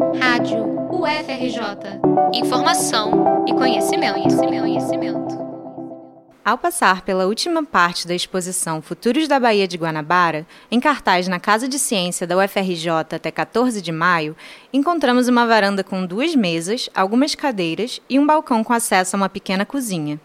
Rádio UFRJ. Informação e conhecimento, conhecimento, conhecimento. Ao passar pela última parte da exposição Futuros da Bahia de Guanabara, em cartaz na Casa de Ciência da UFRJ até 14 de maio, encontramos uma varanda com duas mesas, algumas cadeiras e um balcão com acesso a uma pequena cozinha.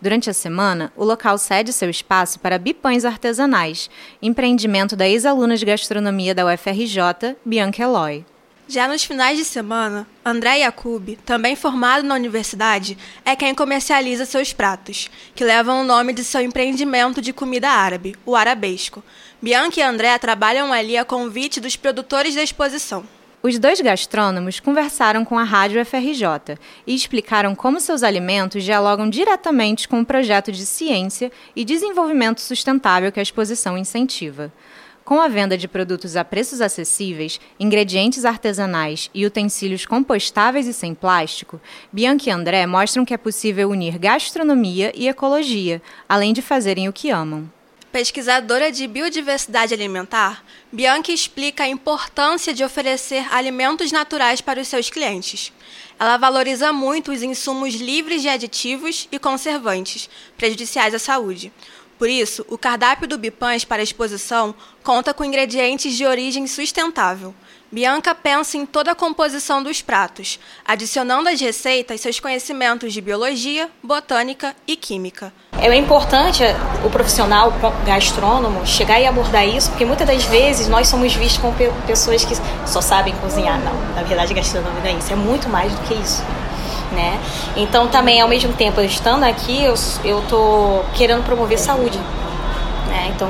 Durante a semana, o local cede seu espaço para bipães artesanais, empreendimento da ex-aluna de gastronomia da UFRJ, Bianca Eloy. Já nos finais de semana, André Yacoub, também formado na universidade, é quem comercializa seus pratos, que levam o nome de seu empreendimento de comida árabe, o Arabesco. Bianca e André trabalham ali a convite dos produtores da exposição. Os dois gastrônomos conversaram com a Rádio FRJ e explicaram como seus alimentos dialogam diretamente com o projeto de ciência e desenvolvimento sustentável que a exposição incentiva. Com a venda de produtos a preços acessíveis, ingredientes artesanais e utensílios compostáveis e sem plástico, Bianca e André mostram que é possível unir gastronomia e ecologia, além de fazerem o que amam. Pesquisadora de biodiversidade alimentar, Bianca explica a importância de oferecer alimentos naturais para os seus clientes. Ela valoriza muito os insumos livres de aditivos e conservantes, prejudiciais à saúde. Por isso, o cardápio do Bipãs para a exposição conta com ingredientes de origem sustentável. Bianca pensa em toda a composição dos pratos, adicionando às receitas seus conhecimentos de biologia, botânica e química. É importante o profissional gastrônomo chegar e abordar isso, porque muitas das vezes nós somos vistos como pessoas que só sabem cozinhar. Não, na verdade, gastronomia não é isso, é muito mais do que isso. Né? Então, também, ao mesmo tempo, estando aqui, eu, eu tô querendo promover saúde. Né? Então,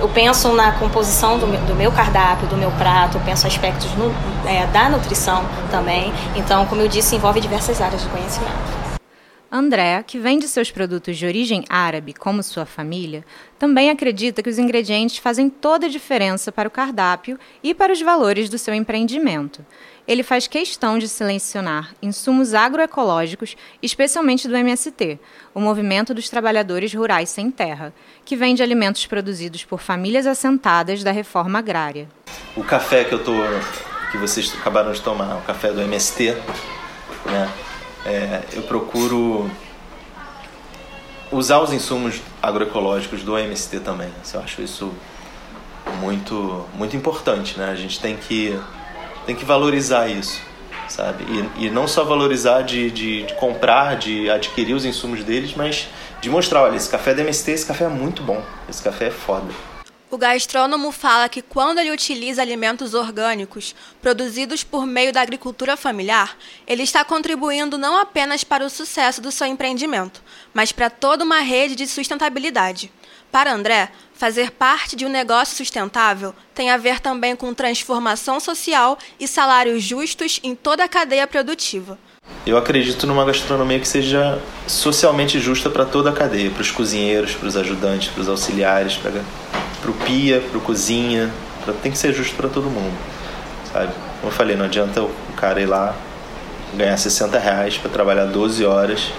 eu penso na composição do meu, do meu cardápio, do meu prato, eu penso aspectos no, é, da nutrição também. Então, como eu disse, envolve diversas áreas de conhecimento. André, que vende seus produtos de origem árabe, como sua família, também acredita que os ingredientes fazem toda a diferença para o cardápio e para os valores do seu empreendimento. Ele faz questão de selecionar insumos agroecológicos, especialmente do MST, o Movimento dos Trabalhadores Rurais Sem Terra, que vende alimentos produzidos por famílias assentadas da reforma agrária. O café que eu tô, que vocês acabaram de tomar, o café do MST, né? É, eu procuro usar os insumos agroecológicos do MST também. Eu acho isso muito, muito importante, né? A gente tem que, tem que valorizar isso, sabe? E, e não só valorizar de, de, de, comprar, de adquirir os insumos deles, mas de mostrar, olha, esse café é do MST, esse café é muito bom, esse café é foda. O gastrônomo fala que quando ele utiliza alimentos orgânicos produzidos por meio da agricultura familiar, ele está contribuindo não apenas para o sucesso do seu empreendimento, mas para toda uma rede de sustentabilidade. Para André, fazer parte de um negócio sustentável tem a ver também com transformação social e salários justos em toda a cadeia produtiva. Eu acredito numa gastronomia que seja socialmente justa para toda a cadeia, para os cozinheiros, para os ajudantes, para os auxiliares, para o pia, para o cozinha, pra, tem que ser justo para todo mundo, sabe? Como eu falei, não adianta o cara ir lá ganhar 60 reais para trabalhar 12 horas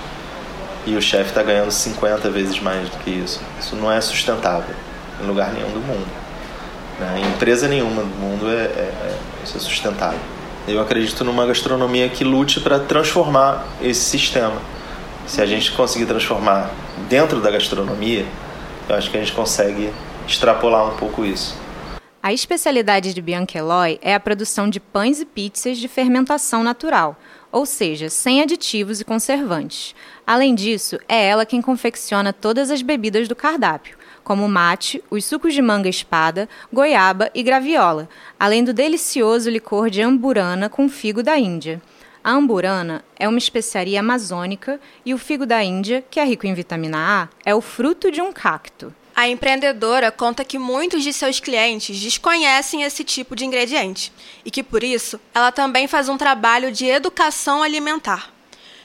e o chefe está ganhando 50 vezes mais do que isso. Isso não é sustentável em lugar nenhum do mundo. Né? Em empresa nenhuma do mundo é, é, é, é sustentável. Eu acredito numa gastronomia que lute para transformar esse sistema. Se a gente conseguir transformar dentro da gastronomia, eu acho que a gente consegue extrapolar um pouco isso. A especialidade de Bianca Eloy é a produção de pães e pizzas de fermentação natural, ou seja, sem aditivos e conservantes. Além disso, é ela quem confecciona todas as bebidas do cardápio, como mate, os sucos de manga espada, goiaba e graviola, além do delicioso licor de amburana com figo da Índia. A amburana é uma especiaria amazônica e o figo da Índia, que é rico em vitamina A, é o fruto de um cacto. A empreendedora conta que muitos de seus clientes desconhecem esse tipo de ingrediente e que, por isso, ela também faz um trabalho de educação alimentar.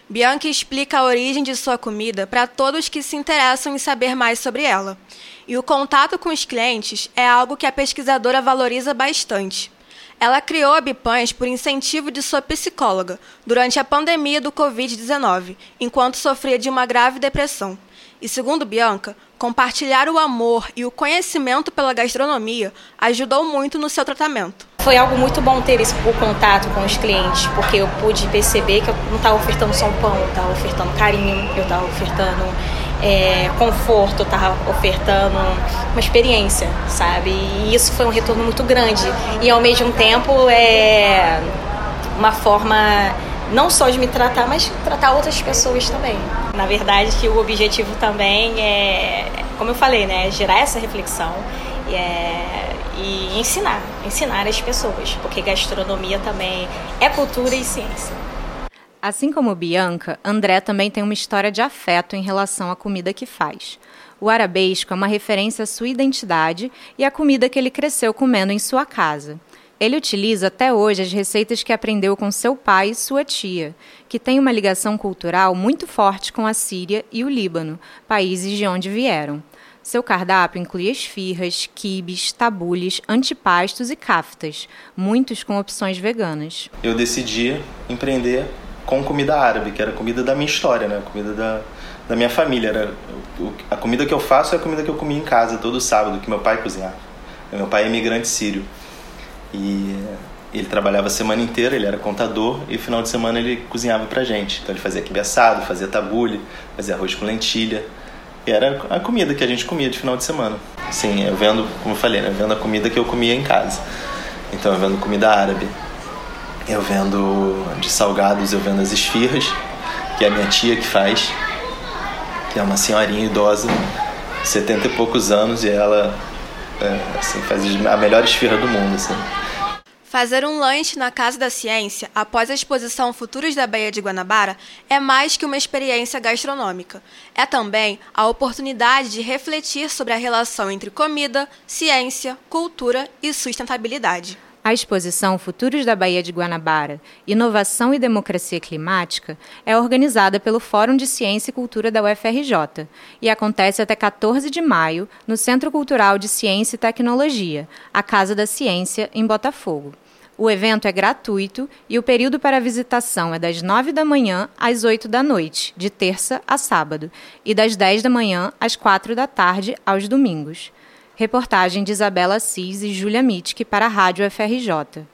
Bianca explica a origem de sua comida para todos que se interessam em saber mais sobre ela. E o contato com os clientes é algo que a pesquisadora valoriza bastante. Ela criou a Bipães por incentivo de sua psicóloga durante a pandemia do Covid-19, enquanto sofria de uma grave depressão. E segundo Bianca, compartilhar o amor e o conhecimento pela gastronomia ajudou muito no seu tratamento. Foi algo muito bom ter esse o contato com os clientes, porque eu pude perceber que eu não estava ofertando só um pão, eu estava ofertando carinho, eu estava ofertando é, conforto, eu estava ofertando uma experiência, sabe? E isso foi um retorno muito grande. E ao mesmo tempo é uma forma não só de me tratar, mas tratar outras pessoas também. Na verdade, que o objetivo também é, como eu falei, né, gerar essa reflexão e, é, e ensinar, ensinar as pessoas, porque gastronomia também é cultura e ciência. Assim como Bianca, André também tem uma história de afeto em relação à comida que faz. O arabesco é uma referência à sua identidade e à comida que ele cresceu comendo em sua casa. Ele utiliza até hoje as receitas que aprendeu com seu pai e sua tia, que tem uma ligação cultural muito forte com a Síria e o Líbano, países de onde vieram. Seu cardápio inclui esfirras, quibes, tabules, antipastos e kaftas, muitos com opções veganas. Eu decidi empreender com comida árabe, que era comida da minha história, né? Comida da, da minha família. Era, a comida que eu faço é a comida que eu comia em casa todo sábado, que meu pai cozinhava. Meu pai é imigrante sírio. E ele trabalhava a semana inteira, ele era contador, e final de semana ele cozinhava pra gente. Então ele fazia quibe assado, fazia tabule, fazia arroz com lentilha. E era a comida que a gente comia de final de semana. Sim, eu vendo, como eu falei, né, vendo a comida que eu comia em casa. Então eu vendo comida árabe. Eu vendo de salgados, eu vendo as esfirras, que é a minha tia que faz, que é uma senhorinha idosa, 70 e poucos anos, e ela é, assim, faz a melhor esfirra do mundo. Assim. Fazer um lanche na Casa da Ciência após a exposição Futuros da Baía de Guanabara é mais que uma experiência gastronômica. É também a oportunidade de refletir sobre a relação entre comida, ciência, cultura e sustentabilidade. A exposição Futuros da Baía de Guanabara, Inovação e Democracia Climática é organizada pelo Fórum de Ciência e Cultura da UFRJ e acontece até 14 de maio no Centro Cultural de Ciência e Tecnologia, a Casa da Ciência, em Botafogo. O evento é gratuito e o período para visitação é das 9 da manhã às 8 da noite, de terça a sábado, e das 10 da manhã às 4 da tarde, aos domingos. Reportagem de Isabela Assis e Júlia Mitke para a Rádio FRJ.